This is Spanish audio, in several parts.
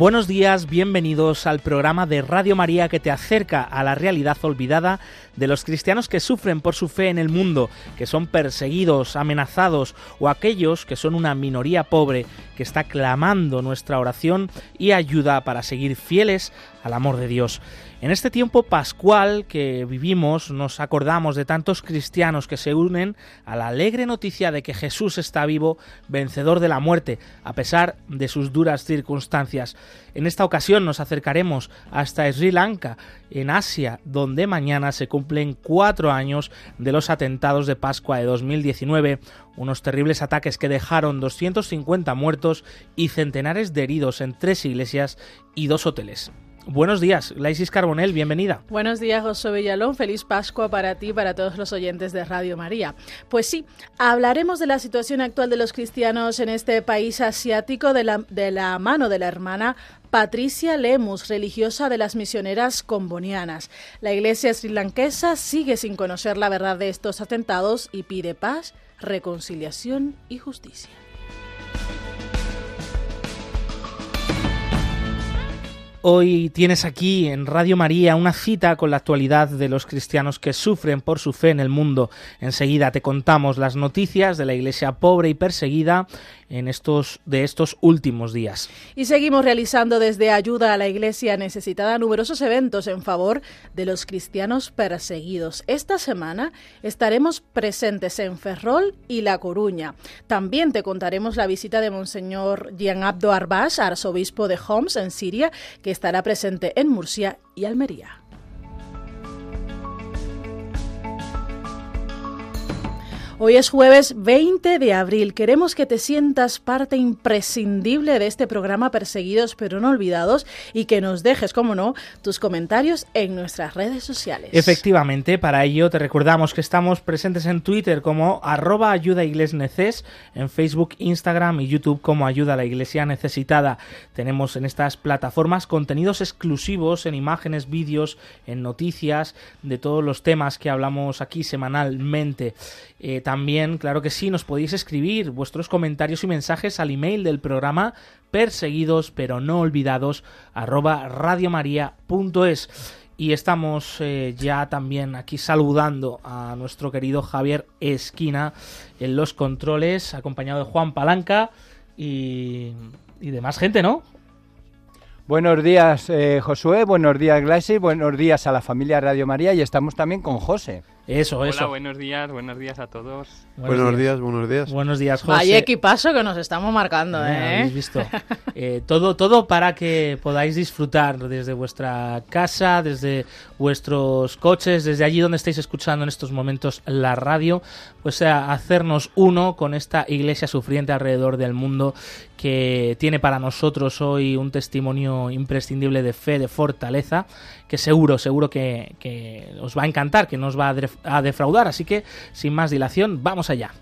Buenos días, bienvenidos al programa de Radio María que te acerca a la realidad olvidada de los cristianos que sufren por su fe en el mundo, que son perseguidos, amenazados o aquellos que son una minoría pobre que está clamando nuestra oración y ayuda para seguir fieles al amor de Dios. En este tiempo pascual que vivimos nos acordamos de tantos cristianos que se unen a la alegre noticia de que Jesús está vivo, vencedor de la muerte, a pesar de sus duras circunstancias. En esta ocasión nos acercaremos hasta Sri Lanka, en Asia, donde mañana se cumplen cuatro años de los atentados de Pascua de 2019, unos terribles ataques que dejaron 250 muertos y centenares de heridos en tres iglesias y dos hoteles. Buenos días, Laisis Carbonel, bienvenida. Buenos días, José Villalón. Feliz Pascua para ti y para todos los oyentes de Radio María. Pues sí, hablaremos de la situación actual de los cristianos en este país asiático de la, de la mano de la hermana Patricia Lemus, religiosa de las misioneras combonianas. La iglesia srilanquesa sigue sin conocer la verdad de estos atentados y pide paz, reconciliación y justicia. Hoy tienes aquí en Radio María una cita con la actualidad de los cristianos que sufren por su fe en el mundo. Enseguida te contamos las noticias de la iglesia pobre y perseguida en estos de estos últimos días. Y seguimos realizando desde ayuda a la iglesia necesitada numerosos eventos en favor de los cristianos perseguidos. Esta semana estaremos presentes en Ferrol y La Coruña. También te contaremos la visita de Monseñor Jean Abdo Arbash, arzobispo de Homs en Siria, que estará presente en Murcia y Almería. Hoy es jueves 20 de abril. Queremos que te sientas parte imprescindible de este programa Perseguidos pero no olvidados y que nos dejes, como no, tus comentarios en nuestras redes sociales. Efectivamente, para ello te recordamos que estamos presentes en Twitter como arroba ayuda neces, en Facebook, Instagram y YouTube como ayuda a la iglesia necesitada. Tenemos en estas plataformas contenidos exclusivos en imágenes, vídeos, en noticias de todos los temas que hablamos aquí semanalmente. Eh, también, claro que sí, nos podéis escribir vuestros comentarios y mensajes al email del programa perseguidos pero no olvidados arroba radiomaria.es. Y estamos eh, ya también aquí saludando a nuestro querido Javier Esquina en los controles, acompañado de Juan Palanca y, y demás gente, ¿no? Buenos días, eh, Josué. Buenos días, Glassy. Buenos días a la familia Radio María. Y estamos también con José. Eso, Hola, eso. buenos días, buenos días a todos. Buenos, días. buenos días. Buenos días, José. Vaya equipazo que nos estamos marcando, Eh, ¿eh? habéis visto. Eh, todo, todo para que podáis disfrutar desde vuestra casa, desde vuestros coches, desde allí donde estáis escuchando en estos momentos la radio, pues a hacernos uno con esta iglesia sufriente alrededor del mundo que tiene para nosotros hoy un testimonio imprescindible de fe, de fortaleza, que seguro, seguro que, os va a encantar, que nos va a defraudar. Así que, sin más dilación, vamos allá.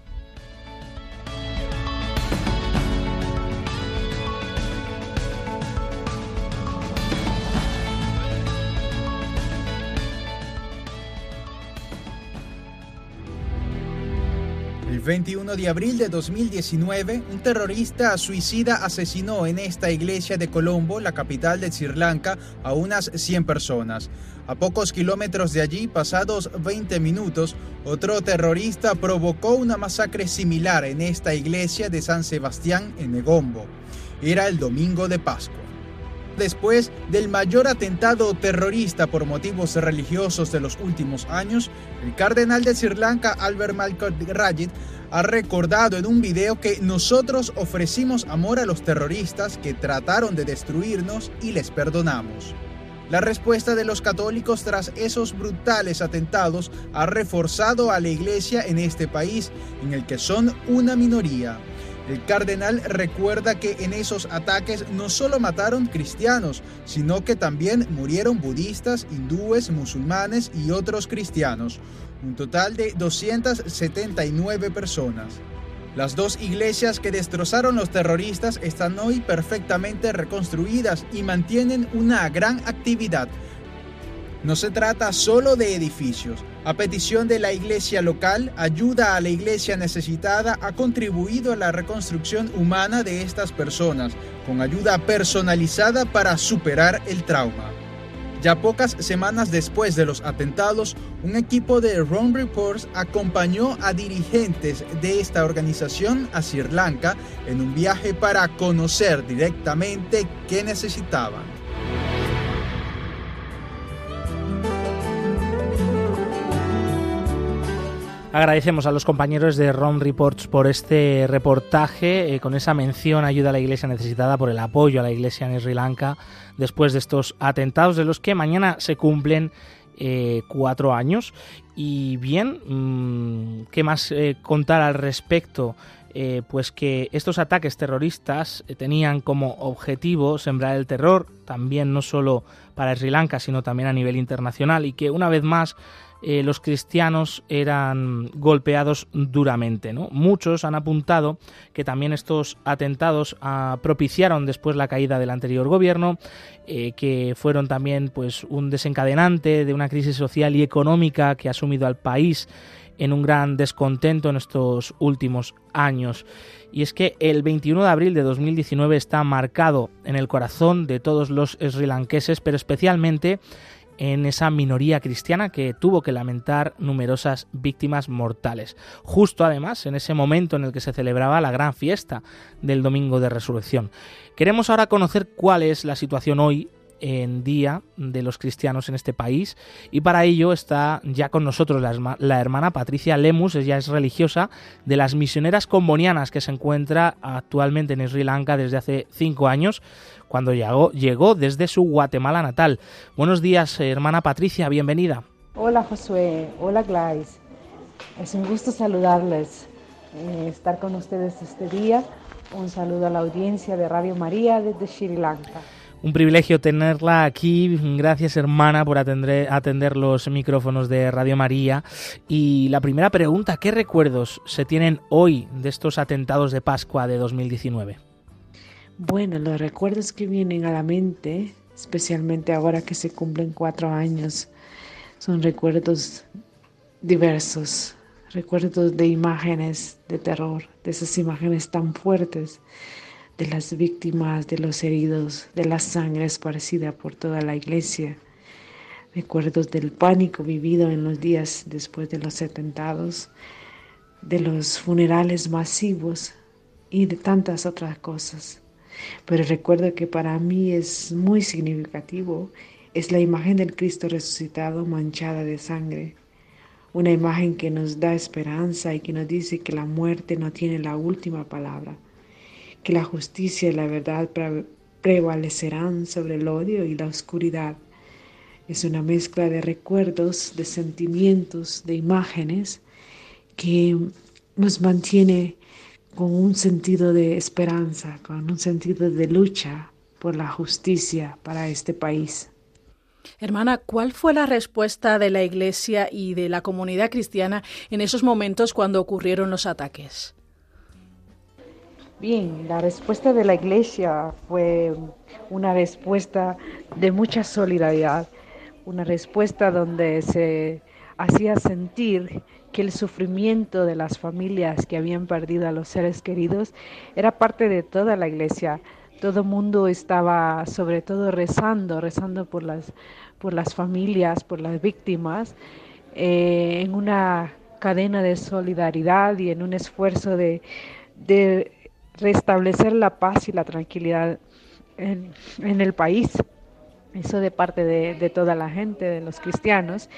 21 de abril de 2019, un terrorista suicida asesinó en esta iglesia de Colombo, la capital de Sri Lanka, a unas 100 personas. A pocos kilómetros de allí, pasados 20 minutos, otro terrorista provocó una masacre similar en esta iglesia de San Sebastián en Negombo. Era el domingo de Pascua. Después del mayor atentado terrorista por motivos religiosos de los últimos años, el cardenal de Sri Lanka, Albert Malcolm Rajit, ha recordado en un video que nosotros ofrecimos amor a los terroristas que trataron de destruirnos y les perdonamos. La respuesta de los católicos tras esos brutales atentados ha reforzado a la iglesia en este país, en el que son una minoría. El cardenal recuerda que en esos ataques no solo mataron cristianos, sino que también murieron budistas, hindúes, musulmanes y otros cristianos, un total de 279 personas. Las dos iglesias que destrozaron los terroristas están hoy perfectamente reconstruidas y mantienen una gran actividad. No se trata solo de edificios. A petición de la iglesia local, ayuda a la iglesia necesitada ha contribuido a la reconstrucción humana de estas personas, con ayuda personalizada para superar el trauma. Ya pocas semanas después de los atentados, un equipo de Rome Reports acompañó a dirigentes de esta organización a Sri Lanka en un viaje para conocer directamente qué necesitaban. Agradecemos a los compañeros de ROM Reports por este reportaje eh, con esa mención ayuda a la iglesia necesitada por el apoyo a la iglesia en Sri Lanka después de estos atentados de los que mañana se cumplen eh, cuatro años. Y bien, mm, ¿qué más eh, contar al respecto? pues que estos ataques terroristas tenían como objetivo sembrar el terror, también no solo para Sri Lanka, sino también a nivel internacional, y que una vez más eh, los cristianos eran golpeados duramente. ¿no? Muchos han apuntado que también estos atentados ah, propiciaron después la caída del anterior gobierno, eh, que fueron también pues, un desencadenante de una crisis social y económica que ha sumido al país en un gran descontento en estos últimos años. Y es que el 21 de abril de 2019 está marcado en el corazón de todos los srilanqueses, pero especialmente en esa minoría cristiana que tuvo que lamentar numerosas víctimas mortales. Justo además en ese momento en el que se celebraba la gran fiesta del Domingo de Resurrección. Queremos ahora conocer cuál es la situación hoy en día de los cristianos en este país y para ello está ya con nosotros la, hermana Patricia Lemus, ella es religiosa de las misioneras combonianas que se encuentra actualmente en Sri Lanka desde hace cinco años cuando llegó, desde su Guatemala natal. Buenos días, hermana Patricia, bienvenida. Hola Josué, hola Gladys. Es un gusto saludarles, eh, estar con ustedes este día. Un saludo a la audiencia de Radio María desde Sri Lanka. Un privilegio tenerla aquí. Gracias, hermana, por atender, los micrófonos de Radio María. Y la primera pregunta, ¿qué recuerdos se tienen hoy de estos atentados de Pascua de 2019? Bueno, los recuerdos que vienen a la mente, especialmente ahora que se cumplen cuatro años, son recuerdos diversos, recuerdos de imágenes de terror, de esas imágenes tan fuertes, de las víctimas, de los heridos, de la sangre esparcida por toda la iglesia, recuerdos del pánico vivido en los días después de los atentados, de los funerales masivos y de tantas otras cosas. Pero recuerdo que para mí es muy significativo, es la imagen del Cristo resucitado manchada de sangre. Una imagen que nos da esperanza y que nos dice que la muerte no tiene la última palabra, que la justicia y la verdad prevalecerán sobre el odio y la oscuridad. Es una mezcla de recuerdos, de sentimientos, de imágenes que nos mantiene con un sentido de esperanza, con un sentido de lucha por la justicia para este país. Hermana, ¿cuál fue la respuesta de la Iglesia y de la comunidad cristiana en esos momentos cuando ocurrieron los ataques? Bien, la respuesta de la Iglesia fue una respuesta de mucha solidaridad, una respuesta donde se hacía sentir que el sufrimiento de las familias que habían perdido a los seres queridos era parte de toda la iglesia. Todo mundo estaba sobre todo rezando, rezando por las, por las familias, por las víctimas, eh, en una cadena de solidaridad y en un esfuerzo de, restablecer la paz y la tranquilidad en, el país. Eso de parte de, toda la gente, de los cristianos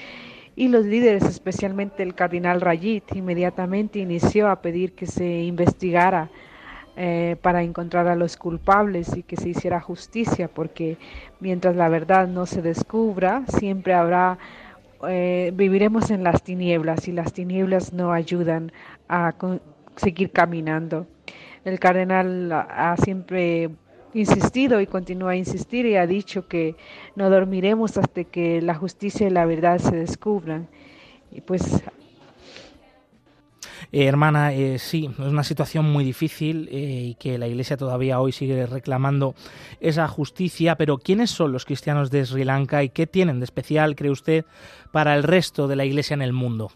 y los líderes, especialmente el cardenal Rayit, inmediatamente inició a pedir que se investigara eh, para encontrar a los culpables y que se hiciera justicia, porque mientras la verdad no se descubra, siempre habrá, eh, viviremos en las tinieblas y las tinieblas no ayudan a seguir caminando. El cardenal ha siempre insistido y continúa a insistir y ha dicho que no dormiremos hasta que la justicia y la verdad se descubran. Y pues Eh, hermana, eh, sí, es una situación muy difícil y que la Iglesia todavía hoy sigue reclamando esa justicia, pero ¿quiénes son los cristianos de Sri Lanka y qué tienen de especial, cree usted, para el resto de la Iglesia en el mundo?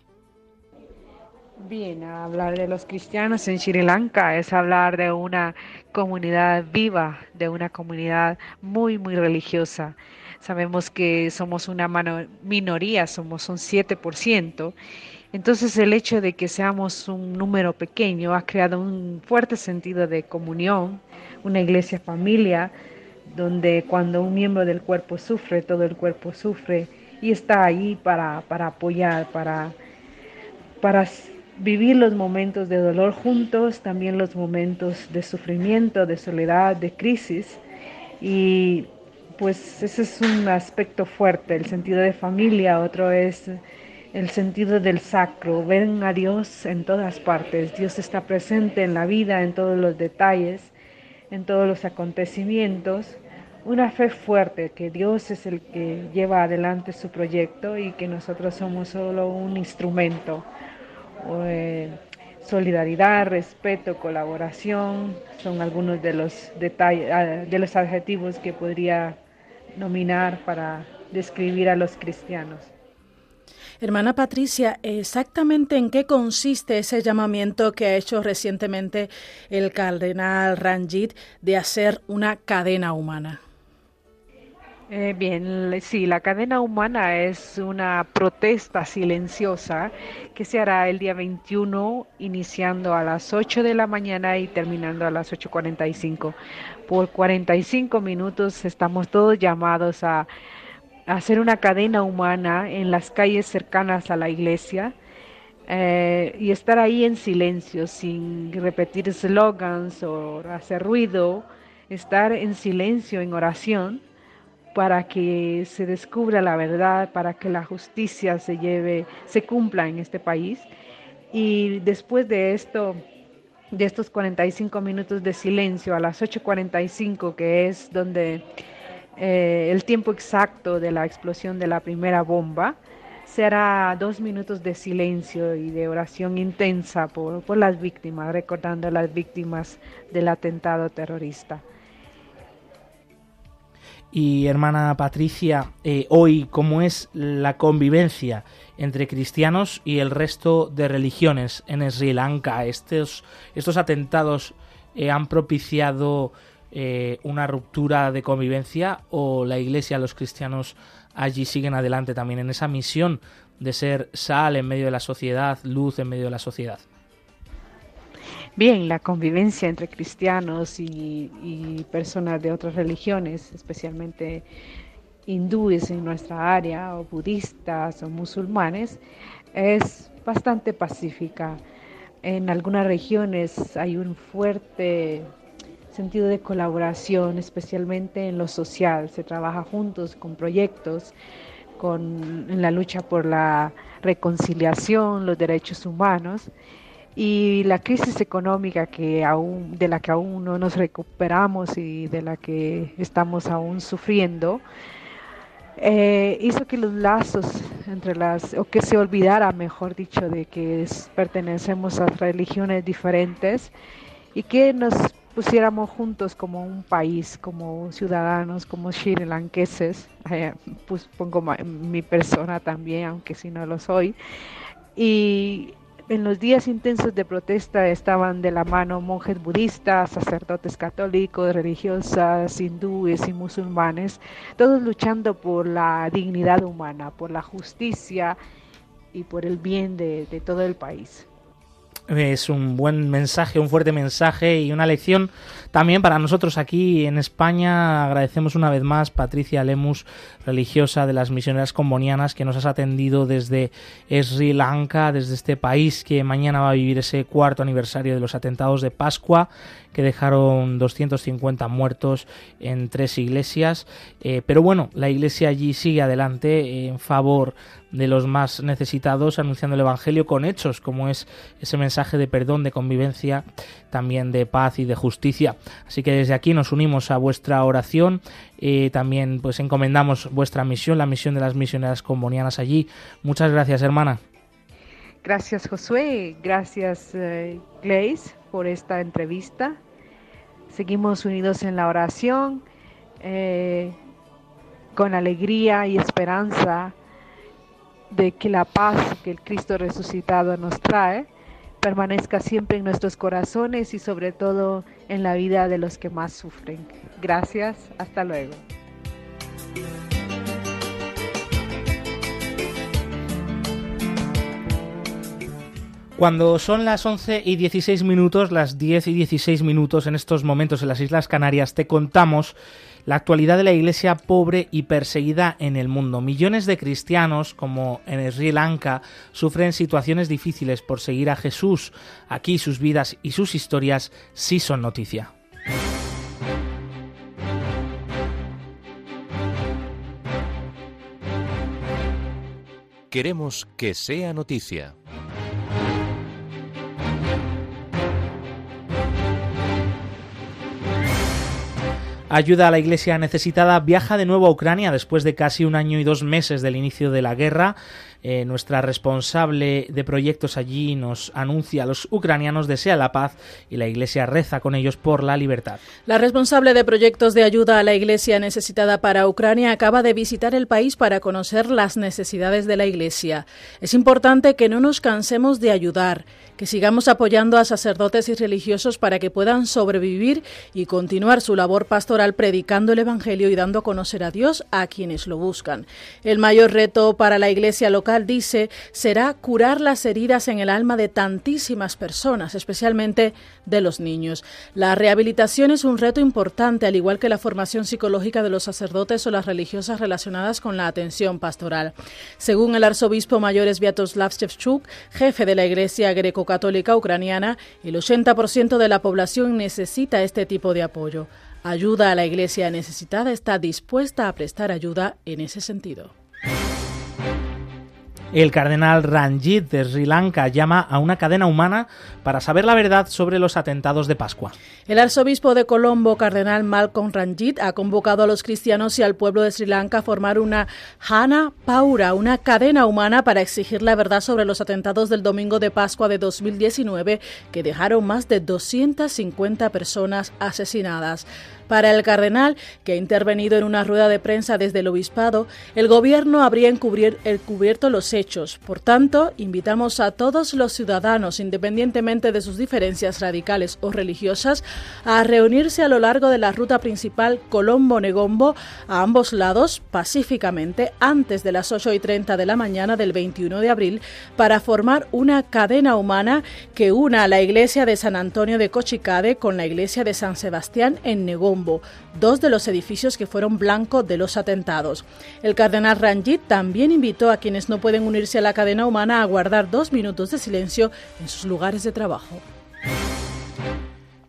Bien, hablar de los cristianos en Sri Lanka es hablar de una comunidad viva, de una comunidad muy, muy religiosa. Sabemos que somos una minoría, somos un 7%. Entonces el hecho de que seamos un número pequeño ha creado un fuerte sentido de comunión, una iglesia familia, donde cuando un miembro del cuerpo sufre, todo el cuerpo sufre y está ahí para, para apoyar, para, para vivir los momentos de dolor juntos, también los momentos de sufrimiento, de soledad, de crisis. Y pues ese es un aspecto fuerte, el sentido de familia, otro es el sentido del sacro, ven a Dios en todas partes, Dios está presente en la vida, en todos los detalles, en todos los acontecimientos, una fe fuerte que Dios es el que lleva adelante su proyecto y que nosotros somos solo un instrumento eh, solidaridad, respeto, colaboración, son algunos de los detalles, ah, de los adjetivos que podría nominar para describir a los cristianos. Hermana Patricia, ¿exactamente en qué consiste ese llamamiento que ha hecho recientemente el cardenal Ranjit de hacer una cadena humana? Eh, bien, sí, la cadena humana es una protesta silenciosa que se hará el día 21, iniciando a las 8 de la mañana y terminando a las 8.45. Por 45 minutos estamos todos llamados a, hacer una cadena humana en las calles cercanas a la iglesia. Eh, y estar ahí en silencio, sin repetir slogans o hacer ruido, estar en silencio, en oración, para que se descubra la verdad, para que la justicia se lleve, se cumpla en este país. Y después de esto, de estos 45 minutos de silencio a las 8.45, que es donde eh, el tiempo exacto de la explosión de la primera bomba, será dos minutos de silencio y de oración intensa por, por las víctimas, recordando a las víctimas del atentado terrorista. Y hermana Patricia, eh, hoy, ¿cómo es la convivencia entre cristianos y el resto de religiones en Sri Lanka? ¿Estos, estos atentados eh, han propiciado eh, una ruptura de convivencia o la Iglesia, los cristianos allí siguen adelante también en esa misión de ser sal en medio de la sociedad, luz en medio de la sociedad? Bien, la convivencia entre cristianos y, personas de otras religiones, especialmente hindúes en nuestra área, o budistas o musulmanes, es bastante pacífica. En algunas regiones hay un fuerte sentido de colaboración, especialmente en lo social. Se trabaja juntos con proyectos, con, en la lucha por la reconciliación, los derechos humanos y la crisis económica que aún, de la que aún no nos recuperamos y de la que estamos aún sufriendo, eh, hizo que los lazos entre las, o que se olvidara, mejor dicho, de que pertenecemos a religiones diferentes y que nos pusiéramos juntos como un país, como ciudadanos, como sri lankeses, eh, pues pongo mi persona también, aunque si no lo soy, y en los días intensos de protesta estaban de la mano monjes budistas, sacerdotes católicos, religiosas, hindúes y musulmanes, todos luchando por la dignidad humana, por la justicia y por el bien de, todo el país es un buen mensaje, un fuerte mensaje y una lección también para nosotros aquí en España. Agradecemos una vez más Patricia Lemus, religiosa de las misioneras combonianas, que nos has atendido desde Sri Lanka, desde este país que mañana va a vivir ese cuarto aniversario de los atentados de Pascua que dejaron 250 muertos en tres iglesias. Eh, pero bueno, la iglesia allí sigue adelante en favor de los más necesitados, anunciando el Evangelio con hechos, como es ese mensaje de perdón, de convivencia, también de paz y de justicia. Así que desde aquí nos unimos a vuestra oración, y también pues encomendamos vuestra misión, la misión de las misioneras combonianas allí. Muchas gracias, hermana. Gracias Josué, gracias Glaze por esta entrevista. Seguimos unidos en la oración, eh, con alegría y esperanza de que la paz que el Cristo resucitado nos trae permanezca siempre en nuestros corazones y sobre todo en la vida de los que más sufren. Gracias, hasta luego. Cuando son las 11 y 16 minutos, las 10 y 16 minutos en estos momentos en las Islas Canarias, te contamos la actualidad de la iglesia pobre y perseguida en el mundo. Millones de cristianos, como en Sri Lanka, sufren situaciones difíciles por seguir a Jesús. Aquí sus vidas y sus historias sí son noticia. Queremos que sea noticia. Ayuda a la iglesia necesitada, viaja de nuevo a Ucrania después de casi un año y dos meses del inicio de la guerra. Eh, nuestra responsable de proyectos allí nos anuncia los ucranianos desea la paz y la Iglesia reza con ellos por la libertad. La responsable de proyectos de ayuda a la Iglesia necesitada para Ucrania acaba de visitar el país para conocer las necesidades de la Iglesia. Es importante que no nos cansemos de ayudar, que sigamos apoyando a sacerdotes y religiosos para que puedan sobrevivir y continuar su labor pastoral predicando el Evangelio y dando a conocer a Dios a quienes lo buscan. El mayor reto para la Iglesia local dice será curar las heridas en el alma de tantísimas personas, especialmente de los niños. La rehabilitación es un reto importante, al igual que la formación psicológica de los sacerdotes o las religiosas relacionadas con la atención pastoral. Según el arzobispo mayor Sviatoslav Shevchuk, jefe de la Iglesia greco-católica ucraniana, el 80% de la población necesita este tipo de apoyo. Ayuda a la Iglesia necesitada está dispuesta a prestar ayuda en ese sentido. El cardenal Ranjit de Sri Lanka llama a una cadena humana para saber la verdad sobre los atentados de Pascua. El arzobispo de Colombo, cardenal Malcolm Ranjit, ha convocado a los cristianos y al pueblo de Sri Lanka a formar una Hana Paura, una cadena humana para exigir la verdad sobre los atentados del domingo de Pascua de 2019 que dejaron más de 250 personas asesinadas. Para el cardenal, que ha intervenido en una rueda de prensa desde el obispado, el gobierno habría encubierto los hechos. Por tanto, invitamos a todos los ciudadanos, independientemente de sus diferencias radicales o religiosas, a reunirse a lo largo de la ruta principal Colombo-Negombo a ambos lados pacíficamente antes de las 8 y 30 de la mañana del 21 de abril para formar una cadena humana que una la iglesia de San Antonio de Cochicade con la iglesia de San Sebastián en Negombo dos de los edificios que fueron blanco de los atentados. El cardenal Ranjit también invitó a quienes no pueden unirse a la cadena humana a guardar dos minutos de silencio en sus lugares de trabajo.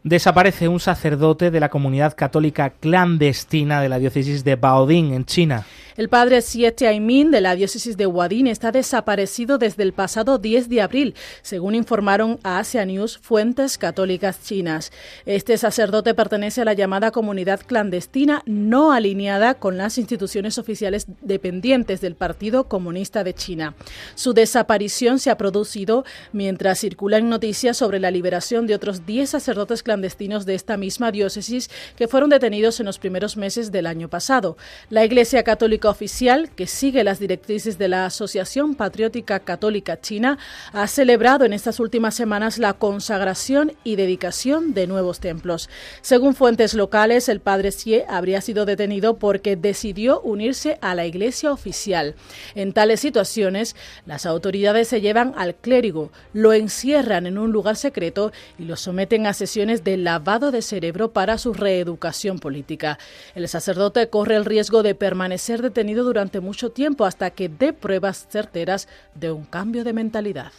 Desaparece un sacerdote de la comunidad católica clandestina de la diócesis de Baoding, en China. El padre Siete Aimin de la diócesis de Huadín está desaparecido desde el pasado 10 de abril, según informaron a Asia News fuentes católicas chinas. Este sacerdote pertenece a la llamada comunidad clandestina no alineada con las instituciones oficiales dependientes del Partido Comunista de China. Su desaparición se ha producido mientras circulan noticias sobre la liberación de otros 10 sacerdotes clandestinos de esta misma diócesis que fueron detenidos en los primeros meses del año pasado. La Iglesia Católica oficial, que sigue las directrices de la Asociación Patriótica Católica China, ha celebrado en estas últimas semanas la consagración y dedicación de nuevos templos. Según fuentes locales, el padre Xie habría sido detenido porque decidió unirse a la iglesia oficial. En tales situaciones, las autoridades se llevan al clérigo, lo encierran en un lugar secreto y lo someten a sesiones de lavado de cerebro para su reeducación política. El sacerdote corre el riesgo de permanecer detenido tenido durante mucho tiempo hasta que dé pruebas certeras de un cambio de mentalidad.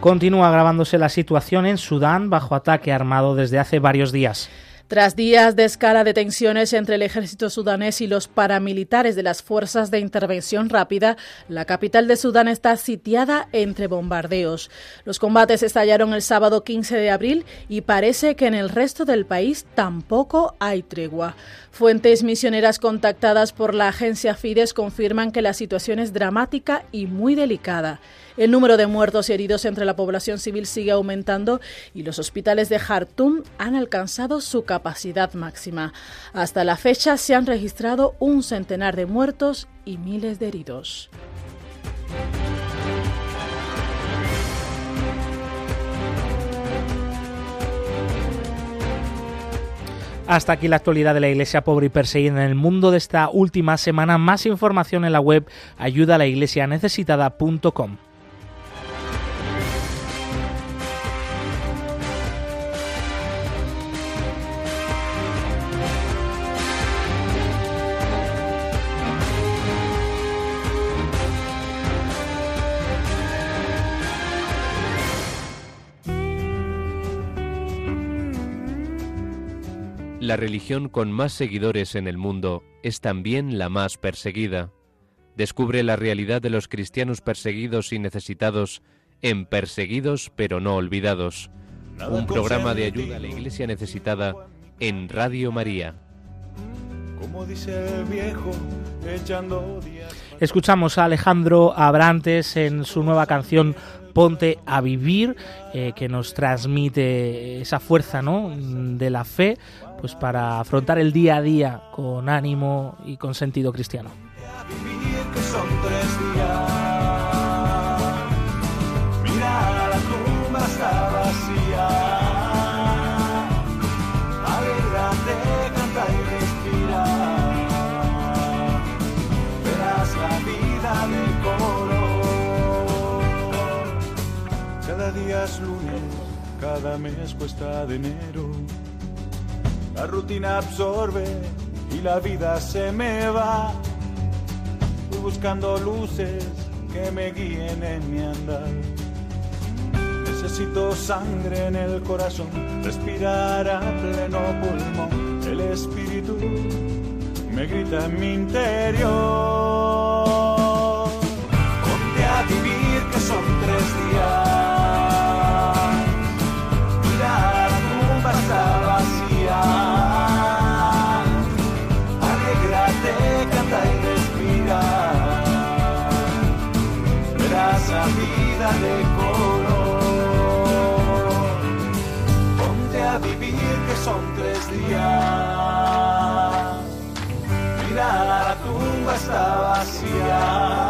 Continúa agravándose la situación en Sudán bajo ataque armado desde hace varios días. Tras días de escala de tensiones entre el ejército sudanés y los paramilitares de las fuerzas de intervención rápida, la capital de Sudán está sitiada entre bombardeos. Los combates estallaron el sábado 15 de abril y parece que en el resto del país tampoco hay tregua. Fuentes misioneras contactadas por la agencia Fides confirman que la situación es dramática y muy delicada. El número de muertos y heridos entre la población civil sigue aumentando y los hospitales de Jartum han alcanzado su capacidad máxima. Hasta la fecha se han registrado un centenar de muertos y miles de heridos. Hasta aquí la actualidad de la Iglesia pobre y perseguida en el mundo de esta última semana. Más información en la web ayudalaiglesianecesitada.com. La religión con más seguidores en el mundo es también la más perseguida. Descubre la realidad de los cristianos perseguidos y necesitados en Perseguidos pero no olvidados. Un programa de ayuda a la iglesia necesitada en Radio María. Escuchamos a Alejandro Abrantes en su nueva canción Ponte a vivir, eh, que nos transmite esa fuerza ¿no? de la fe pues para afrontar el día a día con ánimo y con sentido cristiano. Cada día es lunes, cada mes cuesta de enero. La rutina absorbe y la vida se me va. Voy buscando luces que me guíen en mi andar. Necesito sangre en el corazón, respirar a pleno pulmón. El espíritu me grita en mi interior. Está vacía.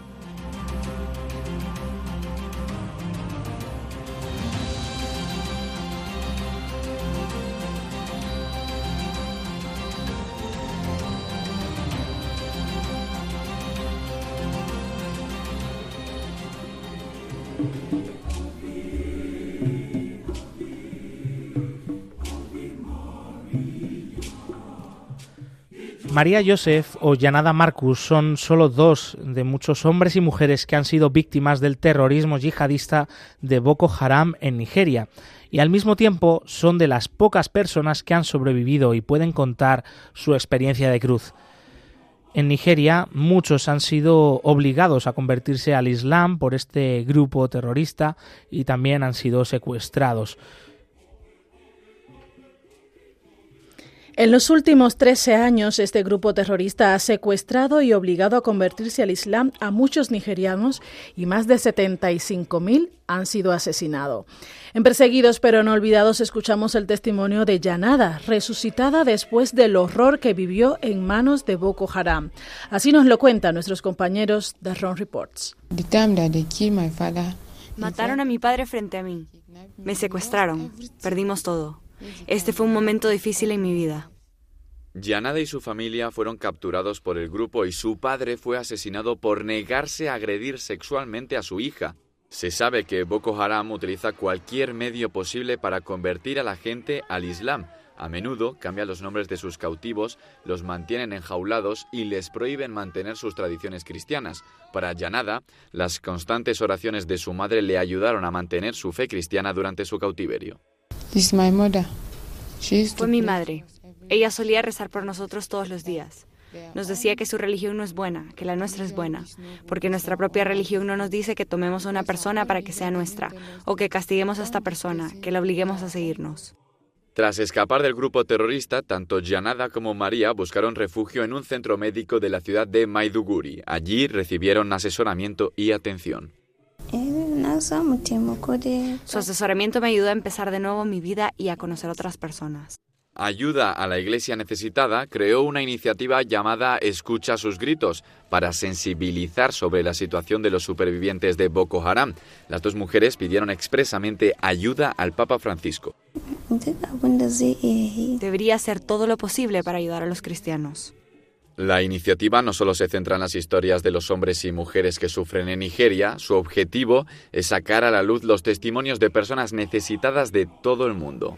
María Joseph o Yanada Marcus son solo dos de muchos hombres y mujeres que han sido víctimas del terrorismo yihadista de Boko Haram en Nigeria y al mismo tiempo son de las pocas personas que han sobrevivido y pueden contar su experiencia de cruz. En Nigeria muchos han sido obligados a convertirse al Islam por este grupo terrorista y también han sido secuestrados. En los últimos 13 años, este grupo terrorista ha secuestrado y obligado a convertirse al Islam a muchos nigerianos y más de 75.000 han sido asesinados. En Perseguidos pero no olvidados escuchamos el testimonio de Yanada, resucitada después del horror que vivió en manos de Boko Haram. Así nos lo cuentan nuestros compañeros de Ron Reports. Mataron a mi padre frente a mí. Me secuestraron. Perdimos todo. Este fue un momento difícil en mi vida. Yanada y su familia fueron capturados por el grupo y su padre fue asesinado por negarse a agredir sexualmente a su hija. Se sabe que Boko Haram utiliza cualquier medio posible para convertir a la gente al Islam. A menudo cambia los nombres de sus cautivos, los mantienen enjaulados y les prohíben mantener sus tradiciones cristianas. Para Yanada, las constantes oraciones de su madre le ayudaron a mantener su fe cristiana durante su cautiverio. Fue mi madre. Ella solía rezar por nosotros todos los días. Nos decía que su religión no es buena, que la nuestra es buena, porque nuestra propia religión no nos dice que tomemos a una persona para que sea nuestra, o que castiguemos a esta persona, que la obliguemos a seguirnos. Tras escapar del grupo terrorista, tanto Janada como María buscaron refugio en un centro médico de la ciudad de Maiduguri. Allí recibieron asesoramiento y atención. Su asesoramiento me ayudó a empezar de nuevo mi vida y a conocer otras personas ayuda a la iglesia necesitada, creó una iniciativa llamada Escucha sus gritos para sensibilizar sobre la situación de los supervivientes de Boko Haram. Las dos mujeres pidieron expresamente ayuda al Papa Francisco. Debería hacer todo lo posible para ayudar a los cristianos. La iniciativa no solo se centra en las historias de los hombres y mujeres que sufren en Nigeria, su objetivo es sacar a la luz los testimonios de personas necesitadas de todo el mundo.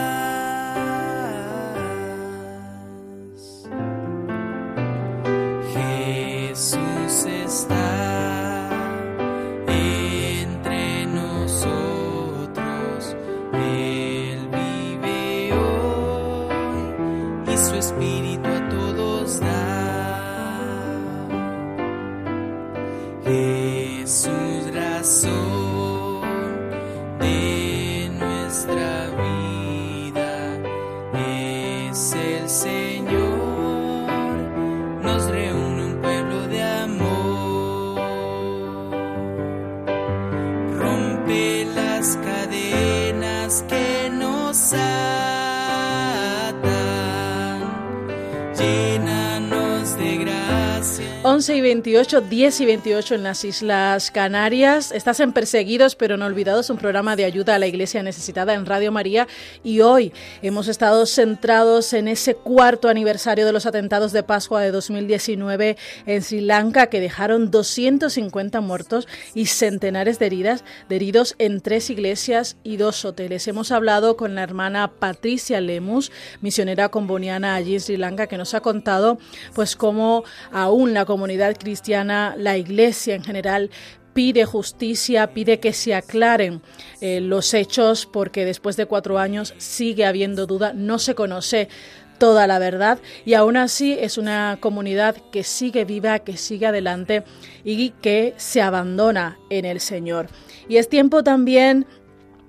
28, 10 y 28 en las Islas Canarias. Estás en Perseguidos pero no olvidados, un programa de ayuda a la iglesia necesitada en Radio María. Y hoy hemos estado centrados en ese cuarto aniversario de los atentados de Pascua de 2019 en Sri Lanka que dejaron 250 muertos y centenares de, heridas, de heridos en tres iglesias y dos hoteles. Hemos hablado con la hermana Patricia Lemus, misionera comboniana allí en Sri Lanka, que nos ha contado pues cómo aún la comunidad cristiana, la Iglesia en general, pide justicia, pide que se aclaren eh, los hechos, porque después de cuatro años sigue habiendo duda, no se conoce toda la verdad y aún así es una comunidad que sigue viva, que sigue adelante y que se abandona en el Señor. Y es tiempo también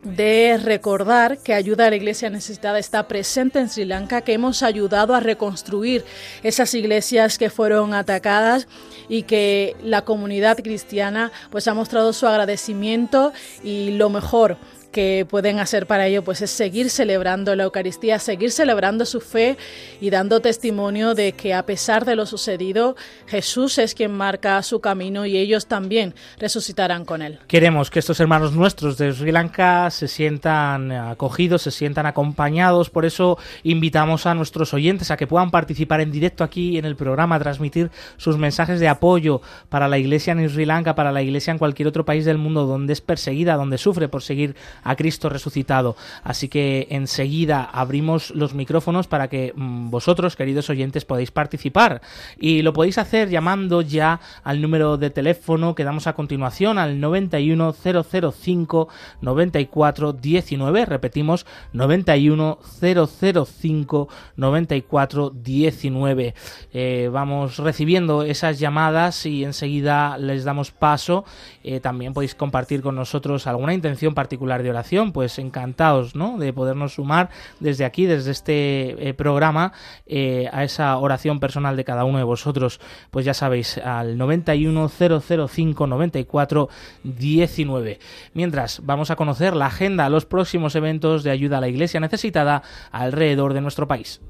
de recordar que Ayuda a la Iglesia Necesitada está presente en Sri Lanka, que hemos ayudado a reconstruir esas iglesias que fueron atacadas y que la comunidad cristiana pues ha mostrado su agradecimiento y lo mejor que pueden hacer para ello pues es seguir celebrando la Eucaristía, seguir celebrando su fe y dando testimonio de que a pesar de lo sucedido, Jesús es quien marca su camino y ellos también resucitarán con él. Queremos que estos hermanos nuestros de Sri Lanka se sientan acogidos, se sientan acompañados, por eso invitamos a nuestros oyentes a que puedan participar en directo aquí en el programa, transmitir sus mensajes de apoyo para la iglesia en Sri Lanka, para la iglesia en cualquier otro país del mundo donde es perseguida, donde sufre por seguir a Cristo resucitado. Así que enseguida abrimos los micrófonos para que mm, vosotros, queridos oyentes, podáis participar. Y lo podéis hacer llamando ya al número de teléfono que damos a continuación, al 91005 9419. Repetimos, 91005 9419. Eh, vamos recibiendo esas llamadas y enseguida les damos paso. Eh, también podéis compartir con nosotros alguna intención particular de pues encantados ¿no? de podernos sumar desde aquí, desde este eh, programa, eh, a esa oración personal de cada uno de vosotros. Pues ya sabéis, al 91005 94 19. Mientras vamos a conocer la agenda, los próximos eventos de ayuda a la Iglesia necesitada alrededor de nuestro país.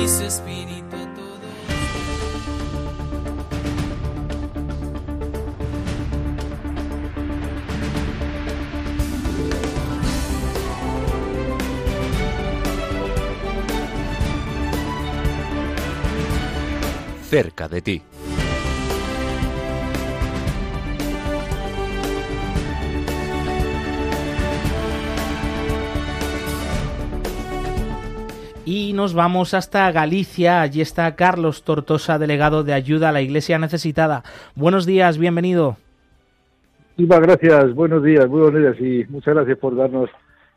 y Cerca de ti. Y nos vamos hasta Galicia. Allí está Carlos Tortosa, delegado de ayuda a la Iglesia necesitada. Buenos días, bienvenido. Muchas gracias, buenos días, buenos días y muchas gracias por darnos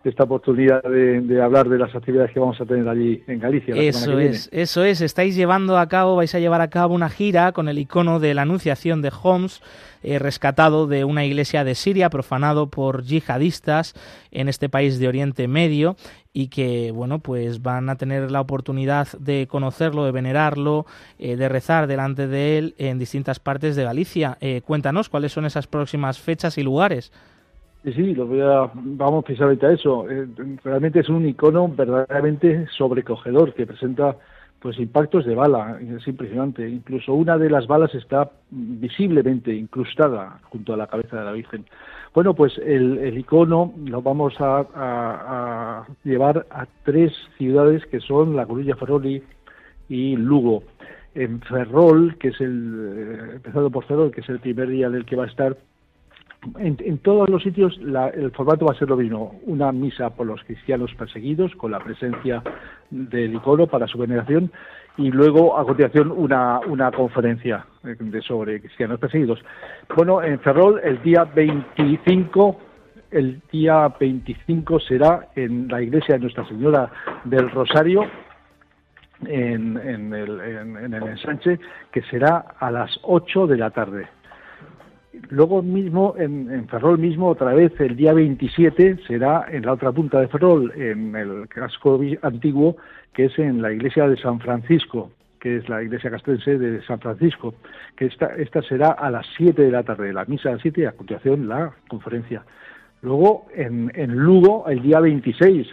esta oportunidad de, hablar de las actividades que vamos a tener allí en Galicia. eso es, eso es. Estáis llevando a cabo, vais a llevar a cabo una gira con el icono de la Anunciación de Homs, eh, rescatado de una iglesia de Siria, profanado por yihadistas en este país de Oriente Medio y que, bueno, pues van a tener la oportunidad de conocerlo, de venerarlo, eh, de rezar delante de él en distintas partes de Galicia. Eh, cuéntanos cuáles son esas próximas fechas y lugares. Sí, lo voy a, vamos precisamente a eso. Eh, realmente es un icono verdaderamente sobrecogedor que presenta pues impactos de bala, es impresionante. Incluso una de las balas está visiblemente incrustada junto a la cabeza de la Virgen. Bueno, pues el, icono lo vamos a, llevar a tres ciudades que son La Coruña, Ferrol y, Lugo. En Ferrol, que es el, eh, empezado por Ferrol, que es el primer día en el que va a estar, en, todos los sitios el formato va a ser lo mismo, una misa por los cristianos perseguidos con la presencia del icono para su veneración y luego a continuación una, una conferencia eh, de, sobre cristianos perseguidos. Bueno, en Ferrol el día 25 el día 25 será en la iglesia de Nuestra Señora del Rosario en, en, el, en el ensanche que será a las 8 de la tarde. Luego mismo, en, Ferrol mismo, otra vez el día 27 será en la otra punta de Ferrol, en el casco antiguo, que es en la iglesia de San Francisco, que es la iglesia castrense de San Francisco, que esta, esta será a las 7 de la tarde, la misa a las 7 y a continuación la conferencia. Luego en, en Lugo, el día 26,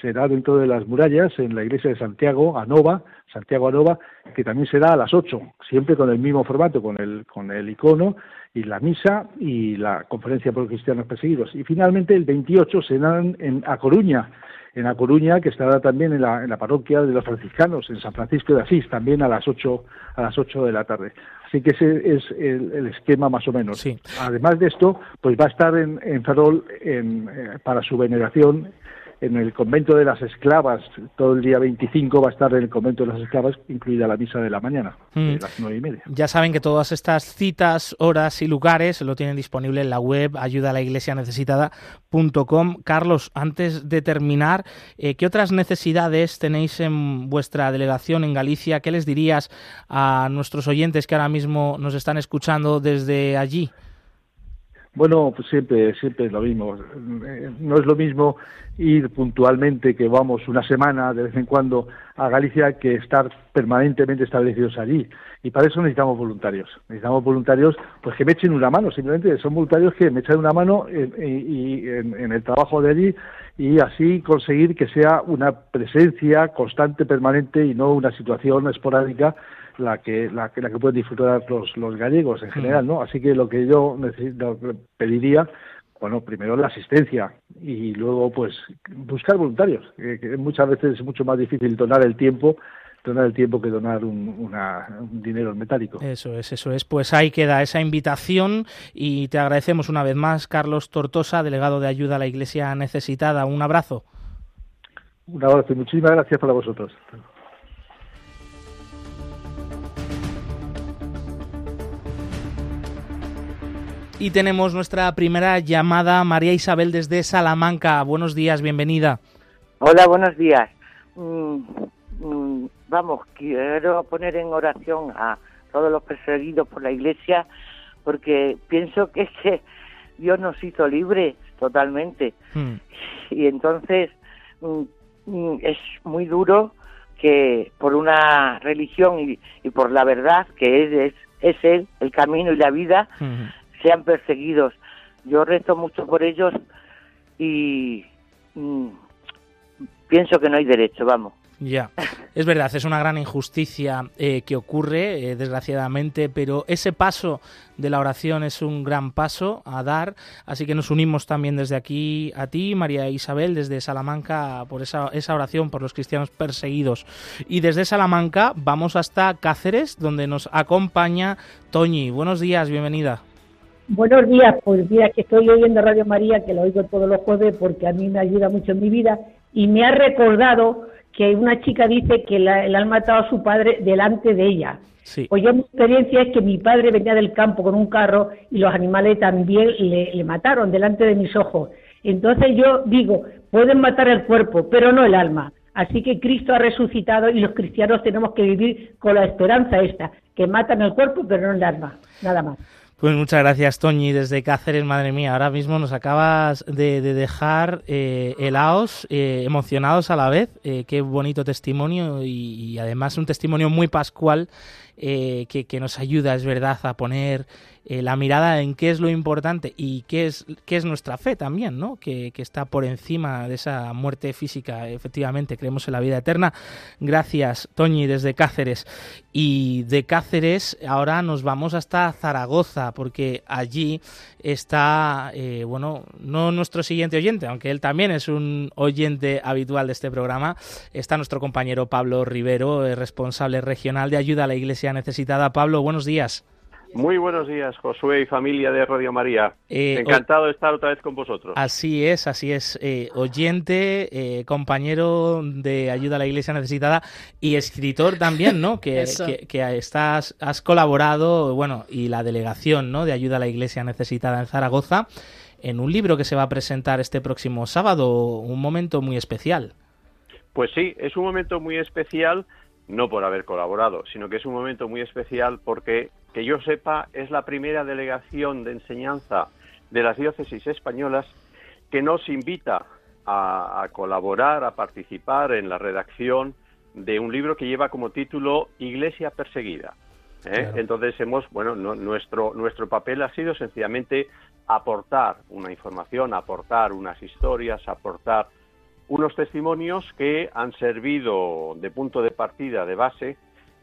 será dentro de las murallas en la iglesia de Santiago Anova, Santiago Anova, que también será a las 8, siempre con el mismo formato, con el, con el icono y la misa y la conferencia por cristianos perseguidos. Y finalmente el 28 serán en A Coruña, en A Coruña, que estará también en la, en la parroquia de los franciscanos, en San Francisco de Asís, también a las 8, a las 8 de la tarde. Así que ese es el, esquema más o menos. Además de esto, pues va a estar en, en Ferrol en, eh, para su veneración en el convento de las esclavas, todo el día 25 va a estar en el convento de las esclavas, incluida la misa de la mañana, de mm. las nueve y media. Ya saben que todas estas citas, horas y lugares lo tienen disponible en la web ayuda a la iglesia necesitada.com. Carlos, antes de terminar, eh, ¿qué otras necesidades tenéis en vuestra delegación en Galicia? ¿Qué les dirías a nuestros oyentes que ahora mismo nos están escuchando desde allí? Bueno, pues siempre, siempre es lo mismo. No es lo mismo ir puntualmente, que vamos una semana de vez en cuando a Galicia, que estar permanentemente establecidos allí. Y para eso necesitamos voluntarios. Necesitamos voluntarios pues que me echen una mano, simplemente son voluntarios que me echen una mano en, en el trabajo de allí y así conseguir que sea una presencia constante, permanente y no una situación esporádica la que la que, la que pueden disfrutar los, los gallegos en general, ¿no? Así que lo que yo necesito, pediría, bueno, primero la asistencia y luego pues buscar voluntarios, que, muchas veces es mucho más difícil donar el tiempo donar el tiempo que donar un, dinero metálico. Eso es, eso es. Pues ahí queda esa invitación y te agradecemos una vez más, Carlos Tortosa, delegado de ayuda a la Iglesia necesitada. Un abrazo. Un abrazo y muchísimas gracias para vosotros. Y tenemos nuestra primera llamada, María Isabel desde Salamanca. Buenos días, bienvenida. Hola, buenos días. Mm, mm, vamos, quiero poner en oración a todos los perseguidos por la Iglesia porque pienso que es que Dios nos hizo libres totalmente. Hmm. Y entonces mm, es muy duro que por una religión y, por la verdad, que es, es, Él, el camino y la vida, hmm sean perseguidos. Yo rezo mucho por ellos y mm, pienso que no hay derecho, vamos. Ya, es verdad, es una gran injusticia eh, que ocurre, eh, desgraciadamente, pero ese paso de la oración es un gran paso a dar, así que nos unimos también desde aquí a ti, María Isabel, desde Salamanca, por esa, esa oración por los cristianos perseguidos. Y desde Salamanca vamos hasta Cáceres, donde nos acompaña Toñi. Buenos días, bienvenida. Buenos días, pues mira que estoy oyendo Radio María, que lo oigo todos los jueves porque a mí me ayuda mucho en mi vida y me ha recordado que una chica dice que la, han matado a su padre delante de ella. Pues yo mi experiencia es que mi padre venía del campo con un carro y los animales también le, le mataron delante de mis ojos. Entonces yo digo, pueden matar el cuerpo, pero no el alma. Así que Cristo ha resucitado y los cristianos tenemos que vivir con la esperanza esta, que matan el cuerpo pero no el alma, nada más. Pues muchas gracias, Toñi, desde Cáceres, madre mía. Ahora mismo nos acabas de, dejar eh, helados, eh, emocionados a la vez. Eh, qué bonito testimonio y, además un testimonio muy pascual que, nos ayuda, es verdad, a poner eh, la mirada en qué es lo importante y qué es, qué es nuestra fe también, ¿no? Que, está por encima de esa muerte física. Efectivamente, creemos en la vida eterna. Gracias, Toñi, desde Cáceres. Y de Cáceres ahora nos vamos hasta Zaragoza, porque allí está, eh, bueno, no nuestro siguiente oyente, aunque él también es un oyente habitual de este programa, está nuestro compañero Pablo Rivero, responsable regional de ayuda a la Iglesia necesitada. Pablo, buenos días. Muy buenos días, Josué y familia de Radio María. Eh, Encantado de estar otra vez con vosotros. Así es, así es. Eh, oyente, eh, compañero de Ayuda a la Iglesia Necesitada y escritor también, ¿no? Que, que, estás, has colaborado, bueno, y la delegación, ¿no? De Ayuda a la Iglesia Necesitada en Zaragoza, en un libro que se va a presentar este próximo sábado, un momento muy especial. Pues sí, es un momento muy especial no por haber colaborado, sino que es un momento muy especial porque, que yo sepa, es la primera delegación de enseñanza de las diócesis españolas que nos invita a, colaborar, a participar en la redacción de un libro que lleva como título Iglesia perseguida. ¿eh? Entonces hemos, bueno, nuestro nuestro papel ha sido sencillamente aportar una información, aportar unas historias, aportar unos testimonios que han servido de punto de partida, de base,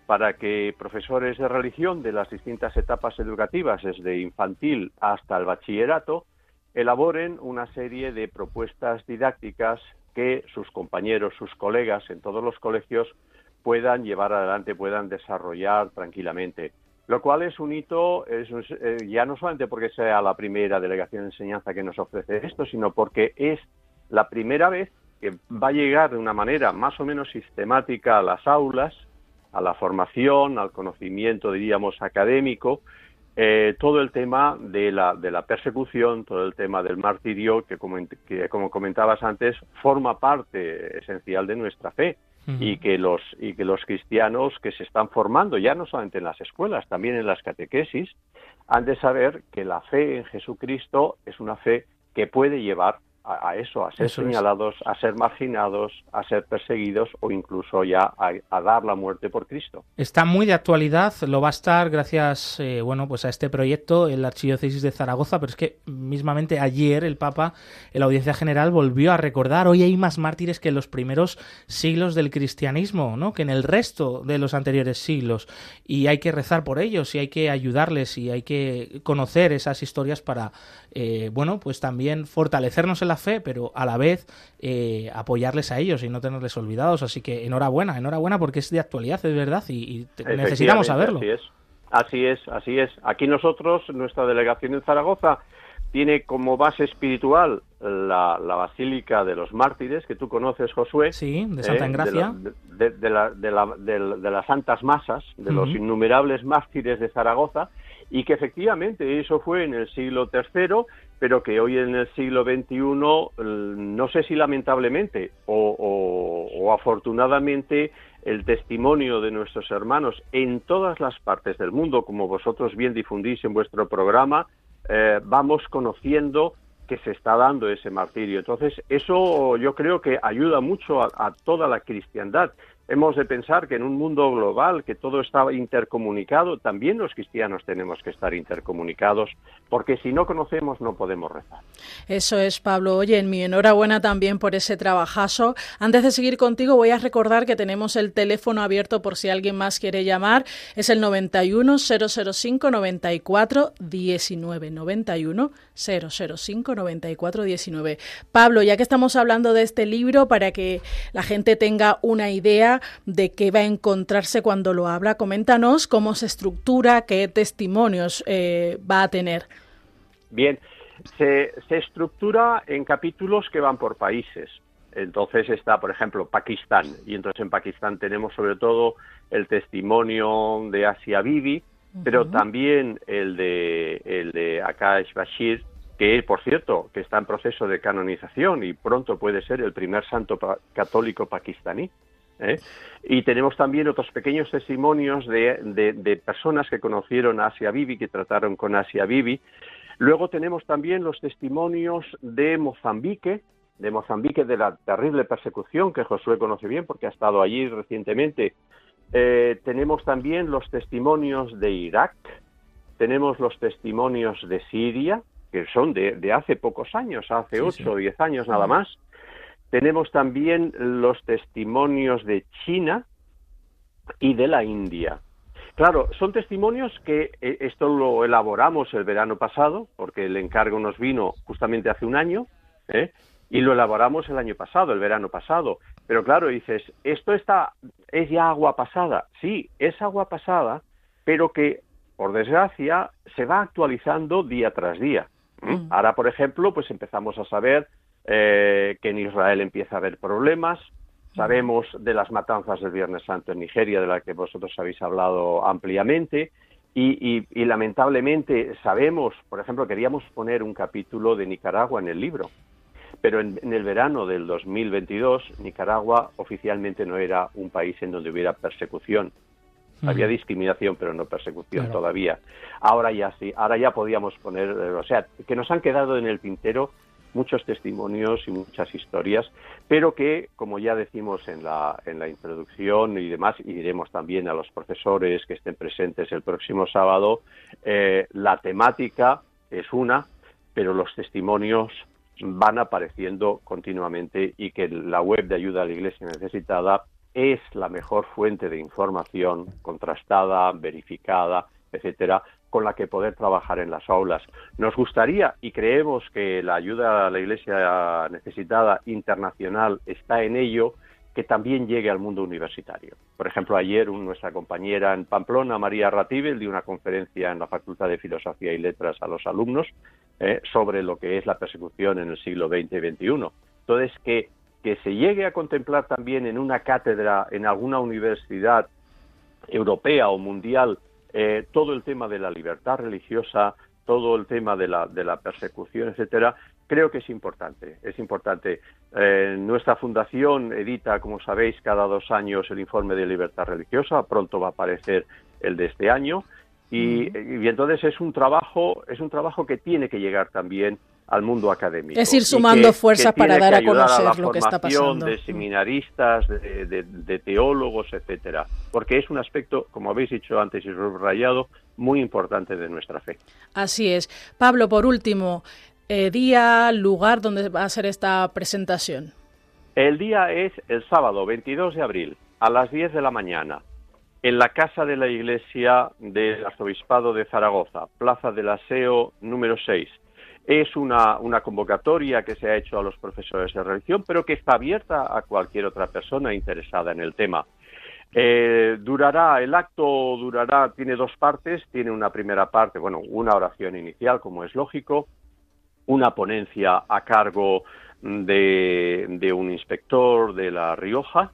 para que profesores de religión de las distintas etapas educativas, desde infantil hasta el bachillerato, elaboren una serie de propuestas didácticas que sus compañeros, sus colegas en todos los colegios puedan llevar adelante, puedan desarrollar tranquilamente. Lo cual es un hito, es, eh, ya no solamente porque sea la primera delegación de enseñanza que nos ofrece esto, sino porque es la primera vez que va a llegar de una manera más o menos sistemática a las aulas, a la formación, al conocimiento, diríamos, académico, eh, todo el tema de la, de la persecución, todo el tema del martirio, que como, que como comentabas antes, forma parte esencial de nuestra fe. y que los y que los cristianos que se están formando ya no solamente en las escuelas también en las catequesis han de saber que la fe en Jesucristo es una fe que puede llevar a, eso, a ser señalados, a ser marginados, a ser perseguidos o incluso ya a, dar la muerte por Cristo. Está muy de actualidad, lo va a estar gracias eh, bueno, pues a este proyecto, el Archidiócesis de Zaragoza, pero es que mismamente ayer el Papa en la Audiencia General volvió a recordar, hoy hay más mártires que en los primeros siglos del cristianismo, ¿no? que en el resto de los anteriores siglos, y hay que rezar por ellos y hay que ayudarles y hay que conocer esas historias para eh, bueno, pues también fortalecernos en la fe, pero a la vez eh, apoyarles a ellos y no tenerles olvidados. Así que enhorabuena, enhorabuena porque es de actualidad, es verdad, y, necesitamos saberlo. Así es, así es, así es. Aquí nosotros, nuestra delegación en Zaragoza, tiene como base espiritual la, Basílica de los Mártires, que tú conoces, Josué. Sí, de Santa Engracia. De, de, de, las Santas Masas, de los innumerables mártires de Zaragoza, y que efectivamente eso fue en el siglo III, pero que hoy en el siglo XXI, no sé si lamentablemente o, afortunadamente, el testimonio de nuestros hermanos en todas las partes del mundo, como vosotros bien difundís en vuestro programa, eh, vamos conociendo que se está dando ese martirio. Entonces, eso yo creo que ayuda mucho a toda la cristiandad hemos de pensar que en un mundo global, que todo está intercomunicado, también los cristianos tenemos que estar intercomunicados, porque si no conocemos no podemos rezar. Eso es, Pablo. Oye, en mi enhorabuena también por ese trabajazo. Antes de seguir contigo, voy a recordar que tenemos el teléfono abierto por si alguien más quiere llamar. Es el 91 005 94 19. 91 005 94 19. Pablo, ya que estamos hablando de este libro, para que la gente tenga una idea, de qué va a encontrarse cuando lo abra. Coméntanos cómo se estructura, qué testimonios eh, va a tener. Bien, se, estructura en capítulos que van por países. Entonces está, por ejemplo, Pakistán. Y entonces en Pakistán tenemos sobre todo el testimonio de Asia Bibi, pero también el de, el de Akash Bashir, que por cierto, que está en proceso de canonización y pronto puede ser el primer santo católico pakistaní. ¿Eh? Y tenemos también otros pequeños testimonios de, personas que conocieron a Asia Bibi, que trataron con Asia Bibi. Luego tenemos también los testimonios de Mozambique, de Mozambique de la terrible persecución que Josué conoce bien porque ha estado allí recientemente. Eh, tenemos también los testimonios de Irak, tenemos los testimonios de Siria, que son de, hace pocos años, hace ocho o diez años nada más. Tenemos también los testimonios de China y de la India. Claro, son testimonios que eh, esto lo elaboramos el verano pasado, porque el encargo nos vino justamente hace un año, ¿eh? y lo elaboramos el año pasado, el verano pasado. Pero claro, dices, esto está, es ya agua pasada. Sí, es agua pasada, pero que, por desgracia, se va actualizando día tras día. Mm. Ahora, por ejemplo, pues empezamos a saber eh, que en Israel empieza a haber problemas. Sabemos de las matanzas del Viernes Santo en Nigeria, de las que vosotros habéis hablado ampliamente. Y, lamentablemente sabemos, por ejemplo, queríamos poner un capítulo de Nicaragua en el libro, pero en, el verano del 2022 Nicaragua oficialmente no era un país en donde hubiera persecución. Había discriminación, pero no persecución todavía. Ahora ya sí, ahora ya podíamos poner, eh, o sea, que nos han quedado en el tintero muchos testimonios y muchas historias, pero que, como ya decimos en la, en la introducción y demás, y diremos también a los profesores que estén presentes el próximo sábado, eh, la temática es una, pero los testimonios van apareciendo continuamente y que la web de ayuda a la Iglesia necesitada es la mejor fuente de información contrastada, verificada, etcétera, con la que poder trabajar en las aulas. Nos gustaría y creemos que la ayuda a la Iglesia necesitada internacional está en ello, que también llegue al mundo universitario. Por ejemplo, ayer nuestra compañera en Pamplona, María Ratibel, dio una conferencia en la Facultad de Filosofía y Letras a los alumnos eh, sobre lo que es la persecución en el siglo XX y XXI. Entonces, que, que se llegue a contemplar también en una cátedra, en alguna universidad europea o mundial, eh, todo el tema de la libertad religiosa, todo el tema de la, de la persecución, etcétera, creo que es importante. Es importante. Eh, nuestra fundación edita, como sabéis, cada dos años el informe de libertad religiosa. Pronto va a aparecer el de este año. Y, y, entonces es un trabajo, es un trabajo que tiene que llegar también al mundo académico. Es ir sumando fuerzas para dar a conocer lo que está pasando. De seminaristas, de, teólogos, etcétera, porque es un aspecto, como habéis dicho antes y subrayado, muy importante de nuestra fe. Así es. Pablo, por último, eh, día, lugar donde va a ser esta presentación. El día es el sábado 22 de abril a las 10 de la mañana en la casa de la iglesia del arzobispado de Zaragoza, Plaza del Aseo número 6 Es una, una convocatoria que se ha hecho a los profesores de religión, pero que está abierta a cualquier otra persona interesada en el tema. Eh, durará, el acto durará, tiene dos partes, tiene una primera parte, bueno, una oración inicial, como es lógico, una ponencia a cargo de, de un inspector de La Rioja,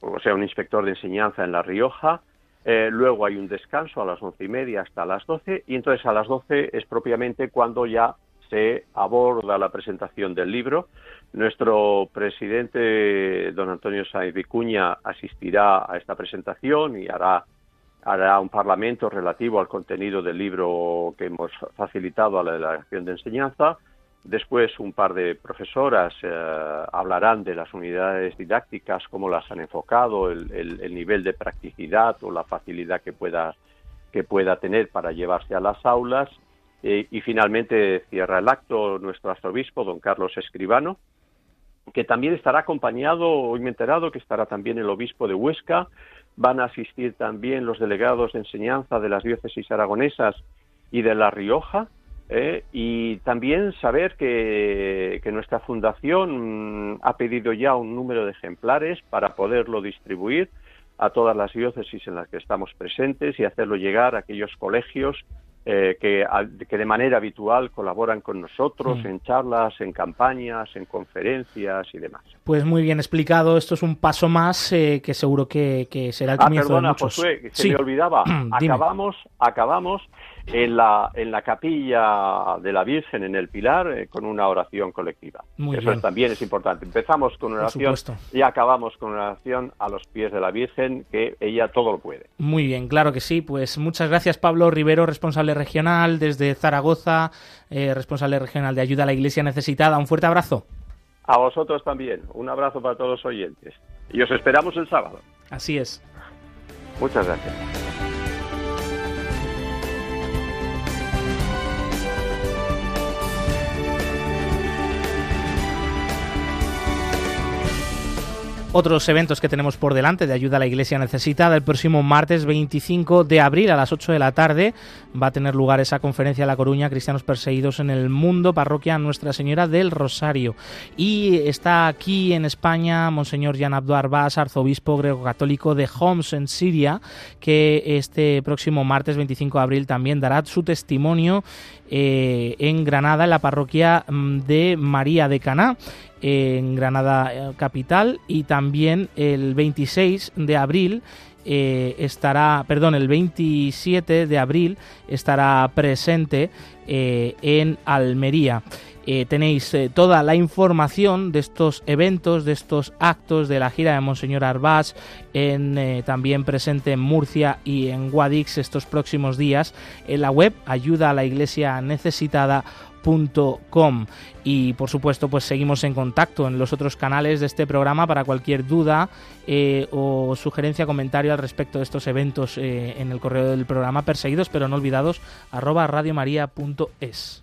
o sea, un inspector de enseñanza en La Rioja, eh, luego hay un descanso a las once y media hasta las doce y entonces a las doce es propiamente cuando ya se aborda la presentación del libro. Nuestro presidente, don Antonio Sainz Vicuña, asistirá a esta presentación y hará, hará un parlamento relativo al contenido del libro que hemos facilitado a la Delegación de Enseñanza. Después, un par de profesoras eh, hablarán de las unidades didácticas, cómo las han enfocado, el, el, nivel de practicidad o la facilidad que pueda, que pueda tener para llevarse a las aulas eh, y finalmente cierra el acto nuestro arzobispo, don Carlos Escribano, que también estará acompañado, hoy me he enterado que estará también el obispo de Huesca, van a asistir también los delegados de enseñanza de las diócesis aragonesas y de La Rioja, eh, y también saber que, que, nuestra fundación mm, ha pedido ya un número de ejemplares para poderlo distribuir a todas las diócesis en las que estamos presentes y hacerlo llegar a aquellos colegios eh, que, que, de manera habitual colaboran con nosotros mm. en charlas, en campañas, en conferencias y demás. Pues muy bien explicado. Esto es un paso más eh, que seguro que, que, será el ah, comienzo perdona, de muchos. Josué, se me olvidaba. acabamos, acabamos en la, en la capilla de la Virgen en el Pilar eh, con una oración colectiva. Muy Eso bien. también es importante. Empezamos con una oración y acabamos con una oración a los pies de la Virgen, que ella todo lo puede. Muy bien, claro que sí. Pues muchas gracias, Pablo Rivero, responsable regional desde Zaragoza, eh, responsable regional de ayuda a la Iglesia necesitada. Un fuerte abrazo. A vosotros también. Un abrazo para todos los oyentes. Y os esperamos el sábado. Así es. Muchas gracias. Otros eventos que tenemos por delante de ayuda a la Iglesia necesitada. El próximo martes 25 de abril a las 8 de la tarde va a tener lugar esa conferencia en La Coruña, Cristianos Perseguidos en el Mundo, parroquia Nuestra Señora del Rosario. Y está aquí en España Monseñor Jan Abdo Arbas, arzobispo greco-católico de Homs en Siria, que este próximo martes 25 de abril también dará su testimonio eh, en Granada, en la parroquia de María de Caná en Granada capital y también el 26 de abril eh, estará, perdón, el 27 de abril estará presente eh, en Almería. Eh, tenéis eh, toda la información de estos eventos, de estos actos de la gira de Monseñor Arbás, en, eh, también presente en Murcia y en Guadix estos próximos días en la web ayuda a la iglesia necesitada Y por supuesto pues seguimos en contacto en los otros canales de este programa para cualquier duda eh, o sugerencia comentario al respecto de estos eventos eh, en el correo del programa perseguidos pero no olvidados arroba radiomaria.es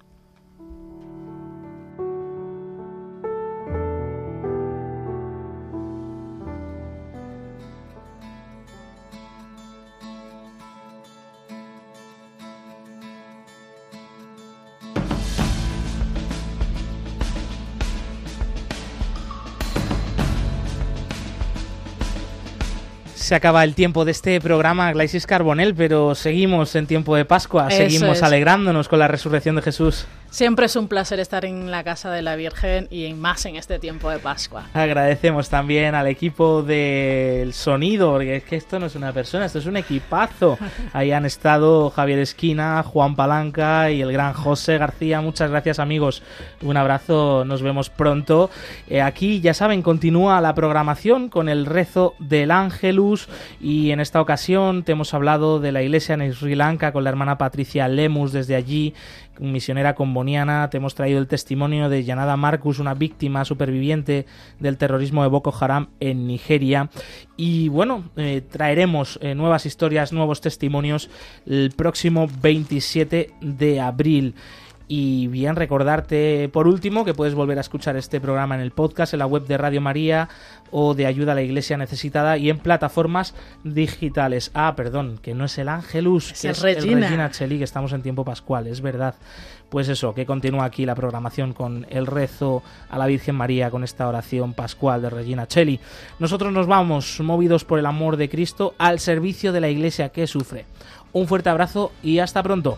Se acaba el tiempo de este programa, Glaisis Carbonel, pero seguimos en tiempo de Pascua, seguimos alegrándonos con la resurrección de Jesús. Siempre es un placer estar en la casa de la Virgen y más en este tiempo de Pascua. Agradecemos también al equipo del sonido, porque es que esto no es una persona, esto es un equipazo. Ahí han estado Javier Esquina, Juan Palanca y el gran José García. Muchas gracias amigos. Un abrazo, nos vemos pronto. Eh, aquí, ya saben, continúa la programación con el rezo del Ángelus y en esta ocasión te hemos hablado de la iglesia en Sri Lanka con la hermana Patricia Lemus desde allí misionera comboniana, te hemos traído el testimonio de Yanada Marcus, una víctima superviviente del terrorismo de Boko Haram en Nigeria. Y bueno, eh, traeremos eh, nuevas historias, nuevos testimonios el próximo 27 de abril. Y bien, recordarte por último que puedes volver a escuchar este programa en el podcast, en la web de Radio María o de Ayuda a la Iglesia Necesitada y en plataformas digitales. Ah, perdón, que no es el Ángelus, que es el Regina Cheli, que estamos en tiempo pascual, es verdad. Pues eso, que continúa aquí la programación con el rezo a la Virgen María, con esta oración pascual de Regina Cheli. Nosotros nos vamos, movidos por el amor de Cristo, al servicio de la Iglesia que sufre. Un fuerte abrazo y hasta pronto.